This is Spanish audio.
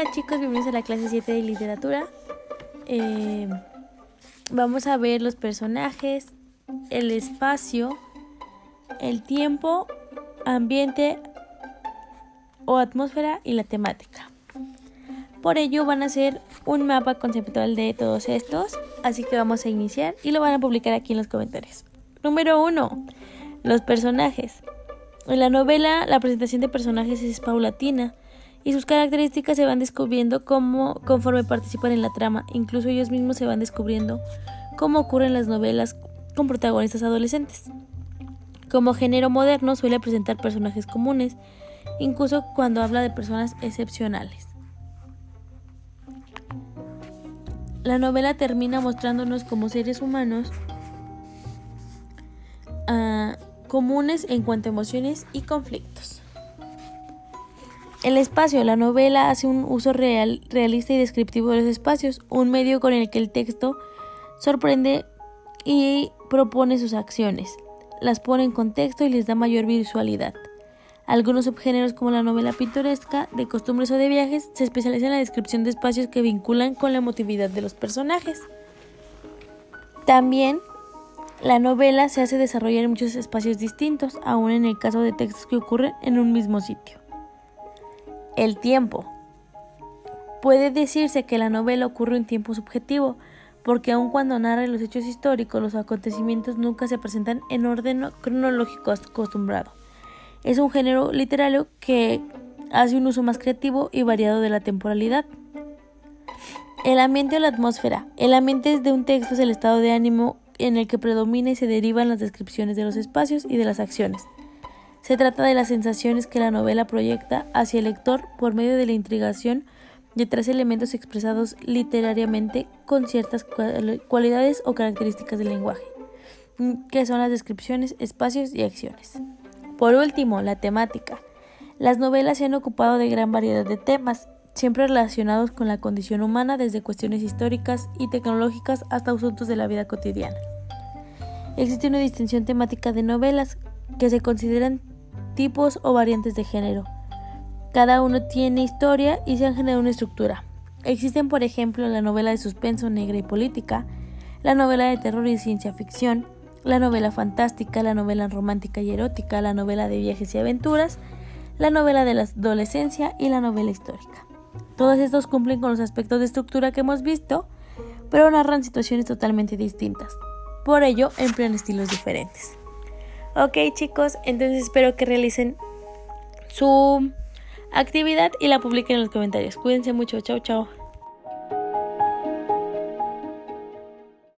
Hola chicos, bienvenidos a la clase 7 de literatura. Eh, vamos a ver los personajes, el espacio, el tiempo, ambiente o atmósfera y la temática. Por ello van a hacer un mapa conceptual de todos estos, así que vamos a iniciar y lo van a publicar aquí en los comentarios. Número 1. Los personajes. En la novela la presentación de personajes es paulatina y sus características se van descubriendo como, conforme participan en la trama. Incluso ellos mismos se van descubriendo cómo ocurre en las novelas con protagonistas adolescentes. Como género moderno suele presentar personajes comunes, incluso cuando habla de personas excepcionales. La novela termina mostrándonos como seres humanos uh, comunes en cuanto a emociones y conflictos. El espacio. La novela hace un uso real, realista y descriptivo de los espacios, un medio con el que el texto sorprende y propone sus acciones, las pone en contexto y les da mayor visualidad. Algunos subgéneros como la novela pintoresca, de costumbres o de viajes, se especializan en la descripción de espacios que vinculan con la emotividad de los personajes. También la novela se hace desarrollar en muchos espacios distintos, aun en el caso de textos que ocurren en un mismo sitio. El tiempo. Puede decirse que la novela ocurre en tiempo subjetivo, porque aun cuando narra los hechos históricos, los acontecimientos nunca se presentan en orden cronológico acostumbrado. Es un género literario que hace un uso más creativo y variado de la temporalidad. El ambiente o la atmósfera. El ambiente de un texto es el estado de ánimo en el que predomina y se derivan las descripciones de los espacios y de las acciones. Se trata de las sensaciones que la novela proyecta hacia el lector por medio de la intrigación de tres elementos expresados literariamente con ciertas cualidades o características del lenguaje, que son las descripciones, espacios y acciones. Por último, la temática. Las novelas se han ocupado de gran variedad de temas, siempre relacionados con la condición humana, desde cuestiones históricas y tecnológicas hasta asuntos de la vida cotidiana. Existe una distinción temática de novelas que se consideran tipos o variantes de género. Cada uno tiene historia y se han generado una estructura. Existen, por ejemplo, la novela de suspenso negra y política, la novela de terror y ciencia ficción, la novela fantástica, la novela romántica y erótica, la novela de viajes y aventuras, la novela de la adolescencia y la novela histórica. Todos estos cumplen con los aspectos de estructura que hemos visto, pero narran situaciones totalmente distintas. Por ello, emplean estilos diferentes. Ok chicos, entonces espero que realicen su actividad y la publiquen en los comentarios. Cuídense mucho, chao chao.